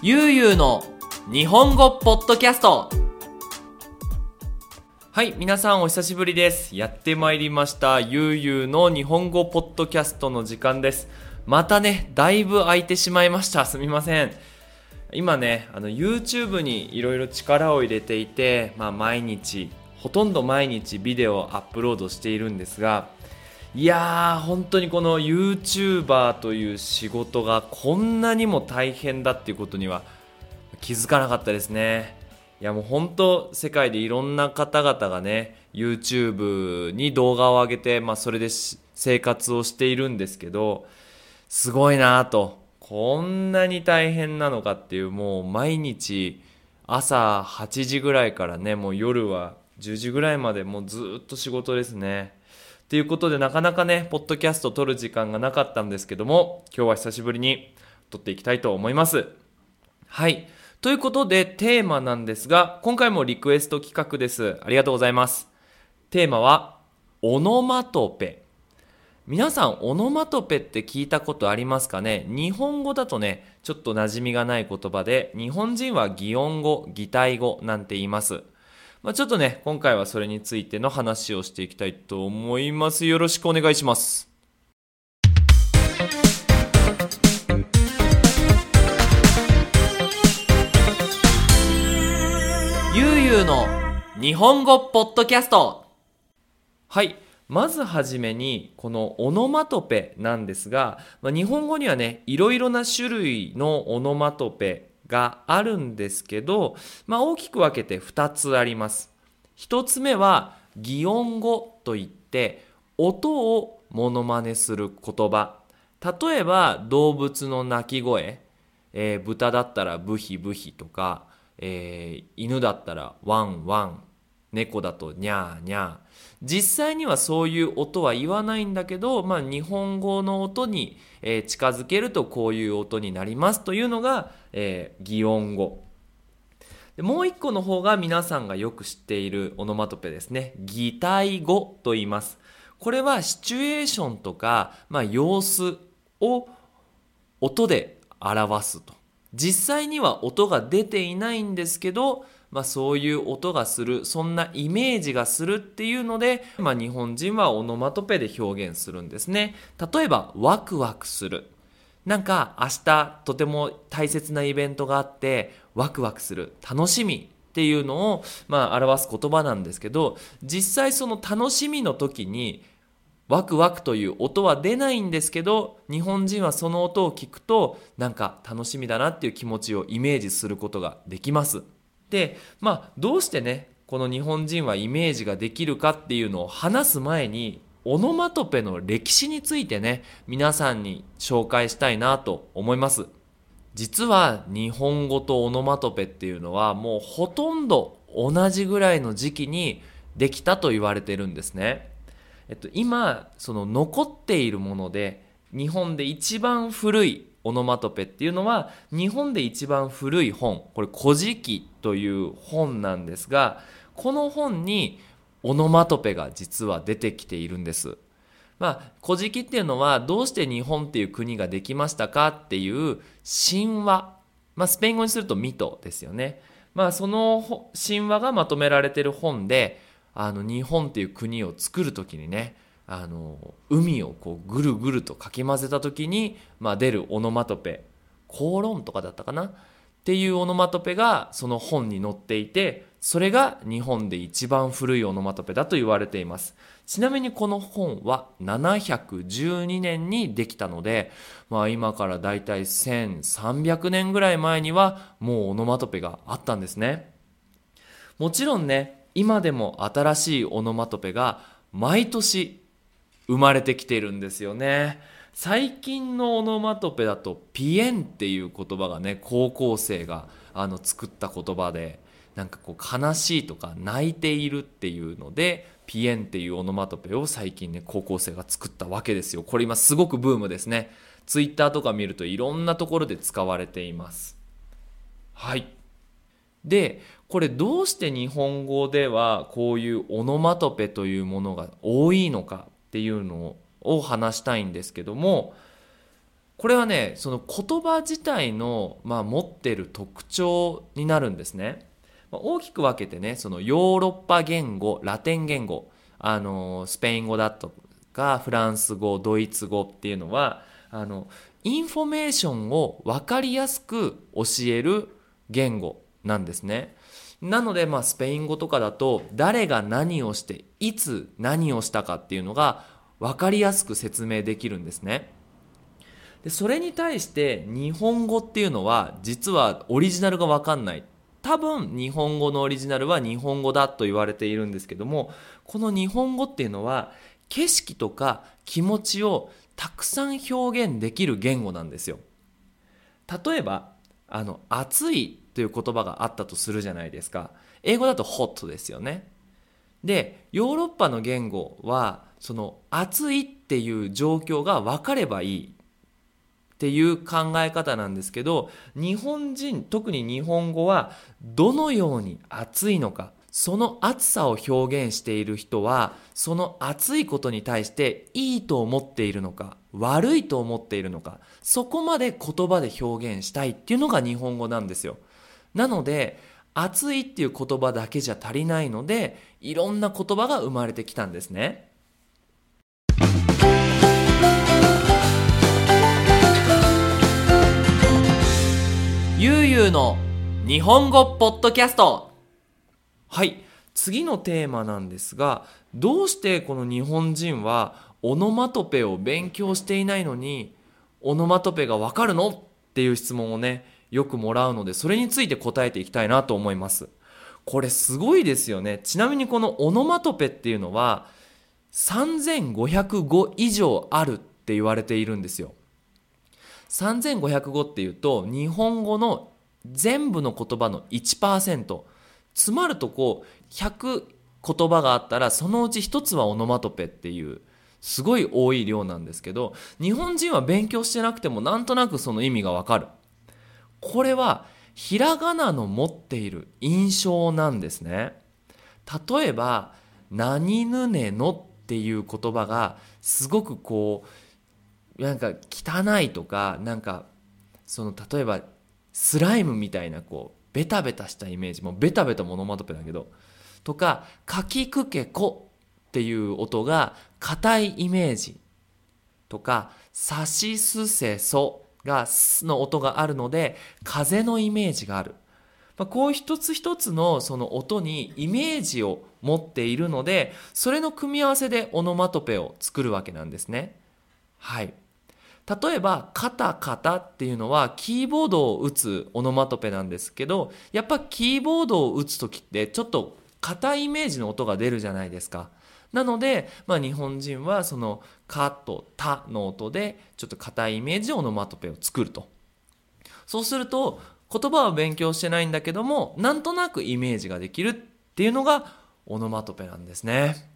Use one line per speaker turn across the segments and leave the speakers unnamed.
ゆうゆうの日本語ポッドキャストはい、皆さんお久しぶりです。やってまいりました。ゆうゆうの日本語ポッドキャストの時間です。またね、だいぶ空いてしまいました。すみません。今ね、あの YouTube にいろいろ力を入れていて、まあ毎日、ほとんど毎日ビデオをアップロードしているんですが、いやー、本当にこの YouTuber という仕事がこんなにも大変だっていうことには気づかなかったですね。いやもう本当世界でいろんな方々がね YouTube に動画を上げて、まあ、それで生活をしているんですけどすごいなとこんなに大変なのかっていうもう毎日朝8時ぐらいからねもう夜は10時ぐらいまでもうずっと仕事ですね。ということでなかなかねポッドキャスト撮る時間がなかったんですけども今日は久しぶりに撮っていきたいと思います。はい。ということで、テーマなんですが、今回もリクエスト企画です。ありがとうございます。テーマは、オノマトペ。皆さん、オノマトペって聞いたことありますかね？日本語だとね、ちょっと馴染みがない言葉で、日本人は擬音語、擬態語なんて言います。まあ、ちょっとね、今回はそれについての話をしていきたいと思います。よろしくお願いします。ゆうゆうの日本語ポッドキャストはい。まずはじめに、このオノマトペなんですが、まあ、日本語にはね、いろいろな種類のオノマトペがあるんですけど、まあ、大きく分けて2つあります。1つ目は、擬音語といって、音をモノマネする言葉。例えば、動物の鳴き声。えー豚だったらブヒブヒとか、えー犬だったらワンワン猫だとニャーニャー。実際にはそういう音は言わないんだけど、まあ、日本語の音に、近づけるとこういう音になりますというのが、えー擬音語。でもう一個の方が皆さんがよく知っているオノマトペですね。擬態語と言います。これはシチュエーションとか、まあ、様子を音で表すと。実際には音が出ていないんですけど、まあ、そういう音がするそんなイメージがするっていうので、まあ、日本人はオノマトペで表現するんですね。例えばワクワクする。なんか明日とても大切なイベントがあってワクワクする。楽しみっていうのをまあ表す言葉なんですけど実際その楽しみの時にワクワクという音は出ないんですけど日本人はその音を聞くとなんか楽しみだなっていう気持ちをイメージすることができます。でまあどうしてねこの日本人はイメージができるかっていうのを話す前にオノマトペの歴史についてね皆さんに紹介したいなと思います。実は日本語とオノマトペっていうのはもうほとんど同じぐらいの時期にできたと言われてるんですね。えっと、今その残っているもので日本で一番古いオノマトペっていうのは日本で一番古い本これ「古事記」という本なんですがこの本にオノマトペが実は出てきているんです。まあ、古事記っていうのはどうして日本っていう国ができましたかっていう神話、まあ、スペイン語にするとミトですよね。まあ、その神話がまとめられてる本であの日本っていう国を作る時にねあの海をこうぐるぐるとかき混ぜた時に、まあ、出るオノマトペコーロンとかだったかな？っていうオノマトペがその本に載っていてそれが日本で一番古いオノマトペだと言われています。ちなみにこの本は712年にできたので、まあ、今からだいたい1300年ぐらい前にはもうオノマトペがあったんですね。もちろんね今でも新しいオノマトペが毎年生まれてきてるんですよね。最近のオノマトペだとピエンっていう言葉がね高校生があの作った言葉でなんかこう悲しいとか泣いているっていうのでピエンっていうオノマトペを最近ね高校生が作ったわけですよ。これ今すごくブームですね。ツイッターとか見るといろんなところで使われています。はい。でこれどうして日本語ではこういうオノマトペというものが多いのかっていうのを話したいんですけどもこれはねその言葉自体の、まあ、持ってる特徴になるんですね。ま、大きく分けてねそのヨーロッパ言語ラテン言語あのスペイン語だとかフランス語ドイツ語っていうのはあのインフォメーションを分かりやすく教える言語なんですね。なので、まあ、スペイン語とかだと誰が何をしていつ何をしたかっていうのが分かりやすく説明できるんですね。でそれに対して日本語っていうのは実はオリジナルが分かんない多分日本語のオリジナルは日本語だと言われているんですけどもこの日本語っていうのは景色とか気持ちをたくさん表現できる言語なんですよ例えばあの暑いという言葉があったとするじゃないですか。英語だと hot ですよね。でヨーロッパの言語はその暑いっていう状況が分かればいいっていう考え方なんですけど日本人特に日本語はどのように暑いのかその暑さを表現している人はその暑いことに対していいと思っているのか悪いと思っているのかそこまで言葉で表現したいっていうのが日本語なんですよ。なので暑いっていう言葉だけじゃ足りないのでいろんな言葉が生まれてきたんですね。ゆうゆうの日本語ポッドキャスト。はい。次のテーマなんですがどうしてこの日本人はオノマトペを勉強していないのにオノマトペがわかるの？っていう質問をねよくもらうのでそれについて答えていきたいなと思います。これすごいですよね。ちなみにこのオノマトペっていうのは3500語以上あるって言われているんですよ。3500語っていうと日本語の全部の言葉の1%つまるとこう100言葉があったらそのうち1つはオノマトペっていうすごい多い量なんですけど日本人は勉強してなくてもなんとなくその意味がわかる。これはひらがなの持っている印象なんですね。例えば「何ぬねの」っていう言葉がすごくこうなんか汚いとかなんかその例えばスライムみたいなこうベタベタしたイメージもうベタベタモノマトペだけどとか「かきくけこ」っていう音が硬いイメージ。とか「さしすせそ」が「す」の音があるので風のイメージがある。まあ、こう一つ一つのその音にイメージを持っているのでそれの組み合わせでオノマトペを作るわけなんですね。はい。例えば、カタカタっていうのはキーボードを打つオノマトペなんですけど、やっぱキーボードを打つ時ってちょっと硬いイメージの音が出るじゃないですか。なので、まあ、日本人はその「カ」と「タ」の音でちょっと硬いイメージでオノマトペを作ると。そうすると言葉は勉強してないんだけどもなんとなくイメージができるっていうのがオノマトペなんですね。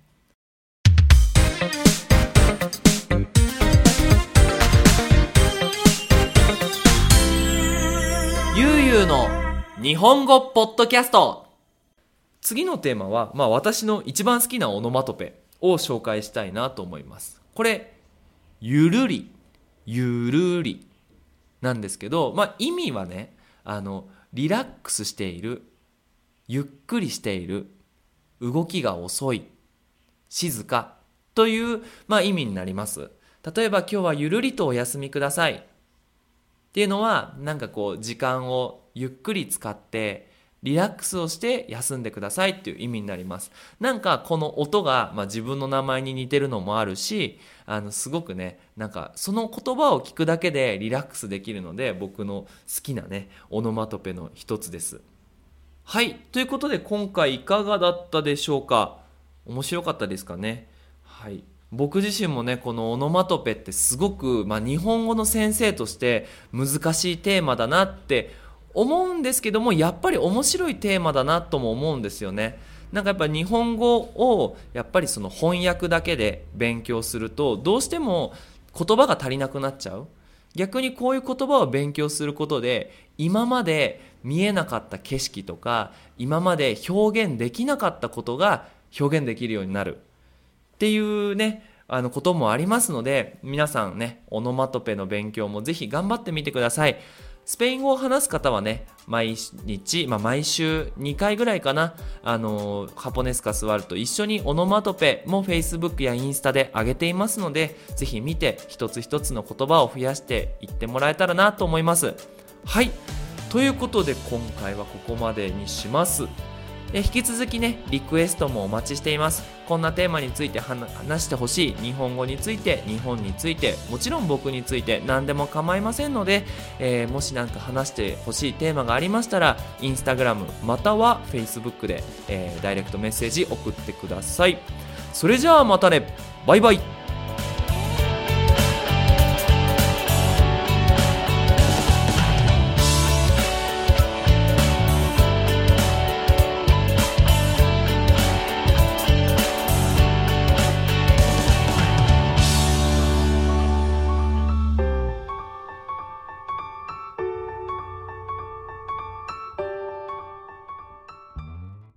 ゆうゆうの日本語ポッドキャスト次のテーマは、まあ、私の一番好きなオノマトペを紹介したいなと思います。これゆるりゆるりなんですけど、まあ、意味はねあのリラックスしているゆっくりしている動きが遅い静かという、まあ、意味になります。例えば今日はゆるりとお休みくださいっていうのはなんかこう時間をゆっくり使ってリラックスをして休んでくださいっていう意味になります。なんかこの音が、まあ、自分の名前に似てるのもあるし、あのすごくね、なんかその言葉を聞くだけでリラックスできるので僕の好きなね、オノマトペの一つです。はい。ということで今回いかがだったでしょうか？面白かったですかね？はい。僕自身もねこのオノマトペってすごく、まあ、日本語の先生として難しいテーマだなって思うんですけどもやっぱり面白いテーマだなとも思うんですよね。なんかやっぱ日本語をやっぱりその翻訳だけで勉強するとどうしても言葉が足りなくなっちゃう。逆にこういう言葉を勉強することで今まで見えなかった景色とか今まで表現できなかったことが表現できるようになる。っていうねあのこともありますので皆さんねオノマトペの勉強もぜひ頑張ってみてください。スペイン語を話す方はね、毎日、まあ、毎週2回ぐらいかな、あのー、ハポネスカスワールと一緒にオノマトペも Facebook やインスタで上げていますので、ぜひ見て一つ一つの言葉を増やしていってもらえたらなと思います。はい。ということで今回はここまでにします。え引き続きねリクエストもお待ちしています。こんなテーマについて話してほしい日本語について日本についてもちろん僕について何でも構いませんので、えー、もし何か話してほしいテーマがありましたらインスタグラムまたは Facebook で、えー、ダイレクトメッセージ送ってください。それじゃあまたね。バイバイ。